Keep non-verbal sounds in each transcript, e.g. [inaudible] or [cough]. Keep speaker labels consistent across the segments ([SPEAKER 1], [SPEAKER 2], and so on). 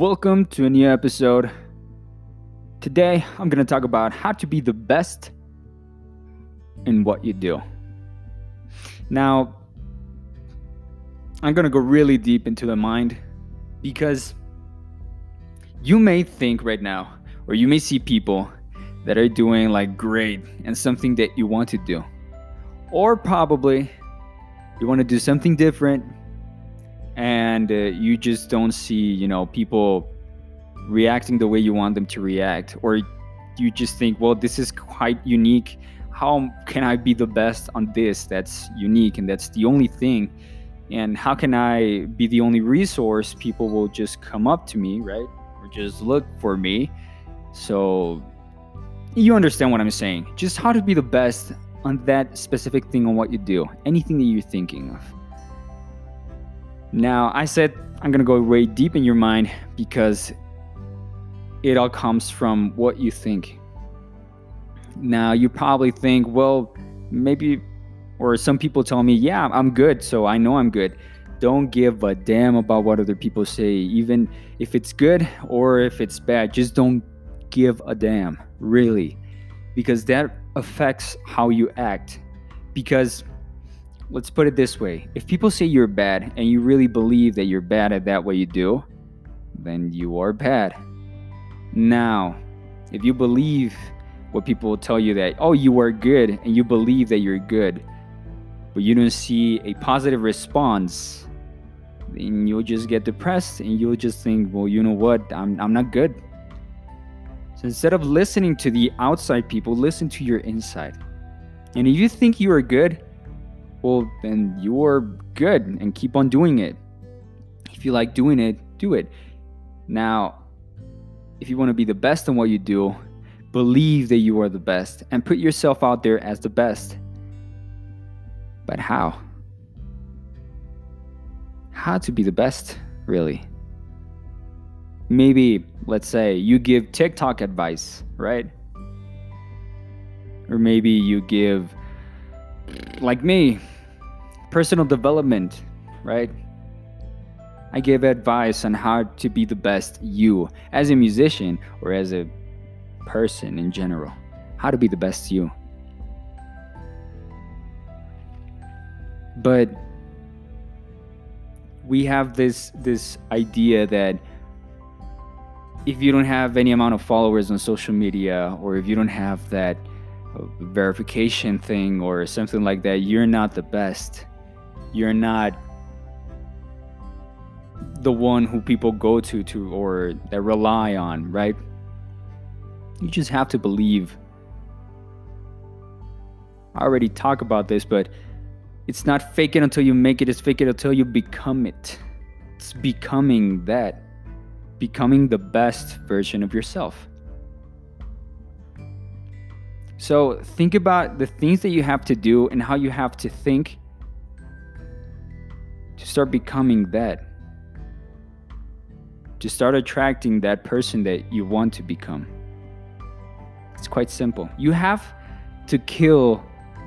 [SPEAKER 1] Welcome to a new episode. Today, I'm going to talk about how to be the best in what you do. Now, I'm going to go really deep into the mind because you may think right now, or you may see people that are doing like great and something that you want to do. Or probably you want to do something different and uh, you just don't see you know people reacting the way you want them to react or you just think well this is quite unique. How can i be the best on this that's unique and that's the only thing? And how can i be the only resource people will just come up to me right or just look for me? So you understand what i'm saying. Just how to be the best on that specific thing on what you do. Anything that you're thinking of now, I said I'm gonna go way deep in your mind because it all comes from what you think. Now, you probably think, well, maybe, or some people tell me, yeah, I'm good, so I know I'm good. Don't give a damn about what other people say, even if it's good or if it's bad. Just don't give a damn, really, because that affects how you act. Because let's put it this way if people say you're bad and you really believe that you're bad at that what you do, then you are bad. Now, if you believe what people tell you that, oh, you are good, and you believe that you're good, but you don't see a positive response, then you'll just get depressed and you'll just think, well, you know what, I'm, I'm not good. So instead of listening to the outside people, listen to your inside. And if you think you are good, well, then you're good and keep on doing it. If you like doing it, do it. Now, if you want to be the best in what you do, believe that you are the best and put yourself out there as the best. But how? How to be the best, really? Maybe, let's say, you give TikTok advice, right? Or maybe you give, like me, personal development, right? I give advice on how to be the best you as a musician or as a person in general. How to be the best you. But we have this this idea that if you don't have any amount of followers on social media or if you don't have that verification thing or something like that, you're not the best you're not the one who people go to to or that rely on, right? You just have to believe. I already talk about this, but it's not fake it until you make it, it's fake it until you become it. It's becoming that. Becoming the best version of yourself. So think about the things that you have to do and how you have to think to start becoming that. To start attracting that person that you want to become. It's quite simple. You have to kill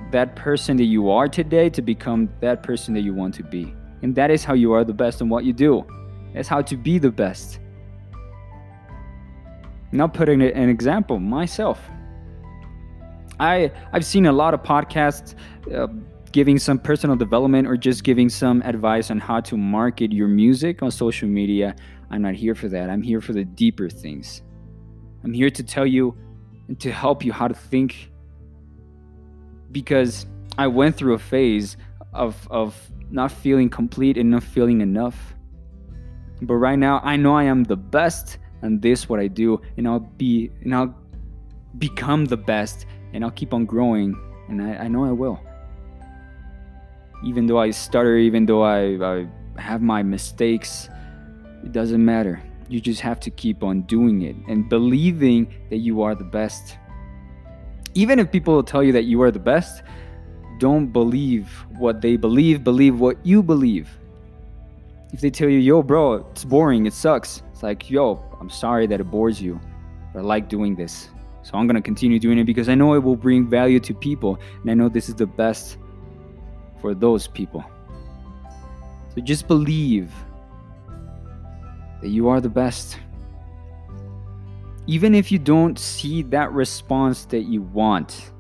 [SPEAKER 1] that person that you are today to become that person that you want to be. And that is how you are the best in what you do. That's how to be the best. Now, putting an example, myself. I I've seen a lot of podcasts. Uh, giving some personal development or just giving some advice on how to market your music on social media, I'm not here for that. I'm here for the deeper things. I'm here to tell you and to help you how to think because I went through a phase of of not feeling complete and not feeling enough. But right now I know I am the best and this what I do and I'll be and I'll become the best and I'll keep on growing and I, I know I will even though I stutter, even though I, I have my mistakes, it doesn't matter. You just have to keep on doing it and believing that you are the best. Even if people tell you that you are the best, don't believe what they believe, believe what you believe. If they tell you, yo, bro, it's boring, it sucks, it's like, yo, I'm sorry that it bores you, but I like doing this. So I'm gonna continue doing it because I know it will bring value to people, and I know this is the best for those people. So just believe that you are the best. Even if you don't see that response that you want,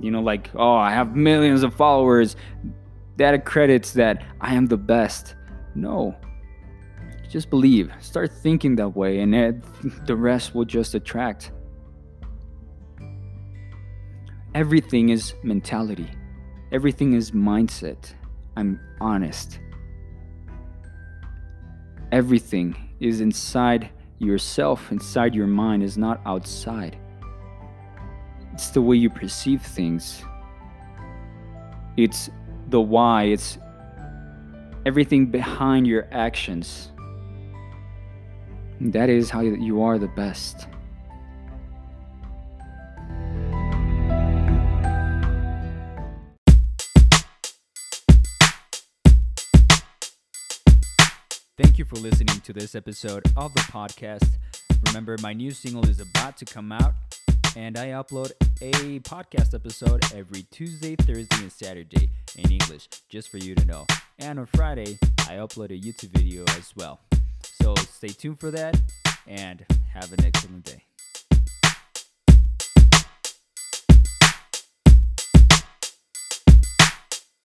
[SPEAKER 1] you know, like, oh, I have millions of followers, that accredits that I am the best. No. Just believe. Start thinking that way, and it, [laughs] the rest will just attract. Everything is mentality, everything is mindset. I'm honest. Everything is inside yourself, inside your mind, is not outside. It's the way you perceive things. It's the why, it's everything behind your actions. That is how you are the best. You for listening to this episode of the podcast. Remember, my new single is about to come out, and I upload a podcast episode every Tuesday, Thursday, and Saturday in English, just for you to know. And on Friday, I upload a YouTube video as well. So stay tuned for that, and have an excellent day.